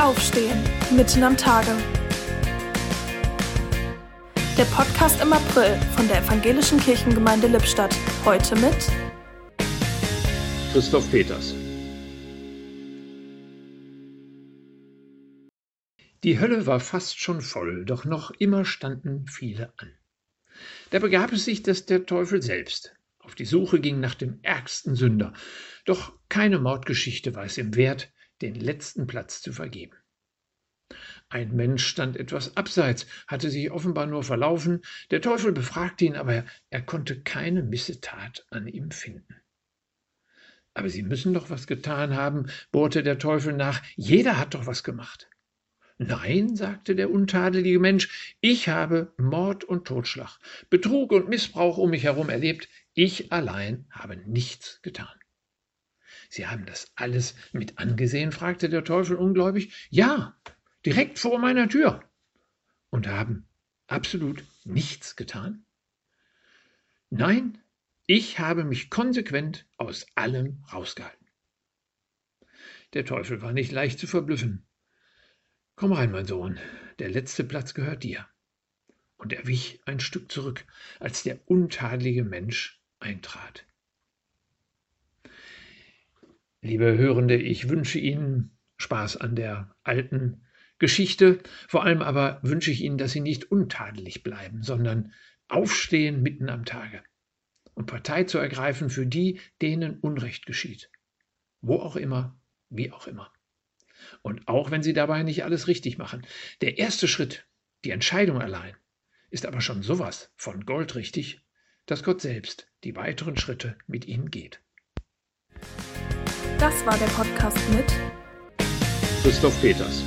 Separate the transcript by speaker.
Speaker 1: Aufstehen, mitten am Tage. Der Podcast im April von der Evangelischen Kirchengemeinde Lippstadt. Heute mit
Speaker 2: Christoph Peters. Die Hölle war fast schon voll, doch noch immer standen viele an. Da begab es sich, dass der Teufel selbst auf die Suche ging nach dem ärgsten Sünder, doch keine Mordgeschichte war es ihm wert, den letzten Platz zu vergeben. Ein Mensch stand etwas abseits, hatte sich offenbar nur verlaufen, der Teufel befragte ihn, aber er konnte keine Missetat an ihm finden. Aber Sie müssen doch was getan haben, bohrte der Teufel nach, jeder hat doch was gemacht. Nein, sagte der untadelige Mensch, ich habe Mord und Totschlag, Betrug und Missbrauch um mich herum erlebt, ich allein habe nichts getan. Sie haben das alles mit angesehen? fragte der Teufel ungläubig. Ja, direkt vor meiner Tür. Und haben absolut nichts getan? Nein, ich habe mich konsequent aus allem rausgehalten. Der Teufel war nicht leicht zu verblüffen. Komm rein, mein Sohn, der letzte Platz gehört dir. Und er wich ein Stück zurück, als der untadelige Mensch eintrat. Liebe Hörende, ich wünsche Ihnen Spaß an der alten Geschichte. Vor allem aber wünsche ich Ihnen, dass Sie nicht untadelig bleiben, sondern aufstehen mitten am Tage und Partei zu ergreifen für die, denen Unrecht geschieht. Wo auch immer, wie auch immer. Und auch wenn Sie dabei nicht alles richtig machen. Der erste Schritt, die Entscheidung allein, ist aber schon sowas von goldrichtig, dass Gott selbst die weiteren Schritte mit Ihnen geht.
Speaker 1: Das war der Podcast mit
Speaker 2: Christoph Peters.